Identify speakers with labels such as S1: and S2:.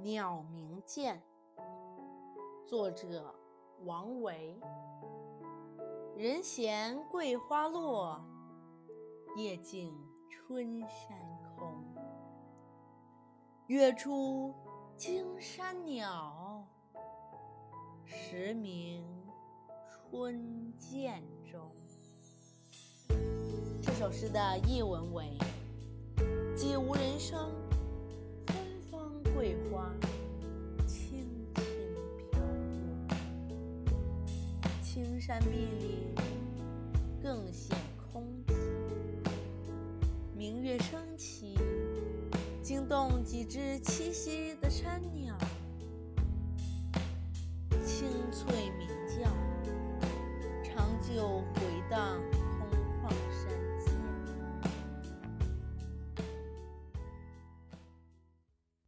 S1: 鸟鸣涧，作者王维。人闲桂花落，夜静春山空。月出惊山鸟，时鸣春涧中。这首诗的译文为：既无人声，桂花轻轻飘落，青山碧岭更显空寂。明月升起，惊动几只栖息的山鸟，清脆鸣叫，长久回荡。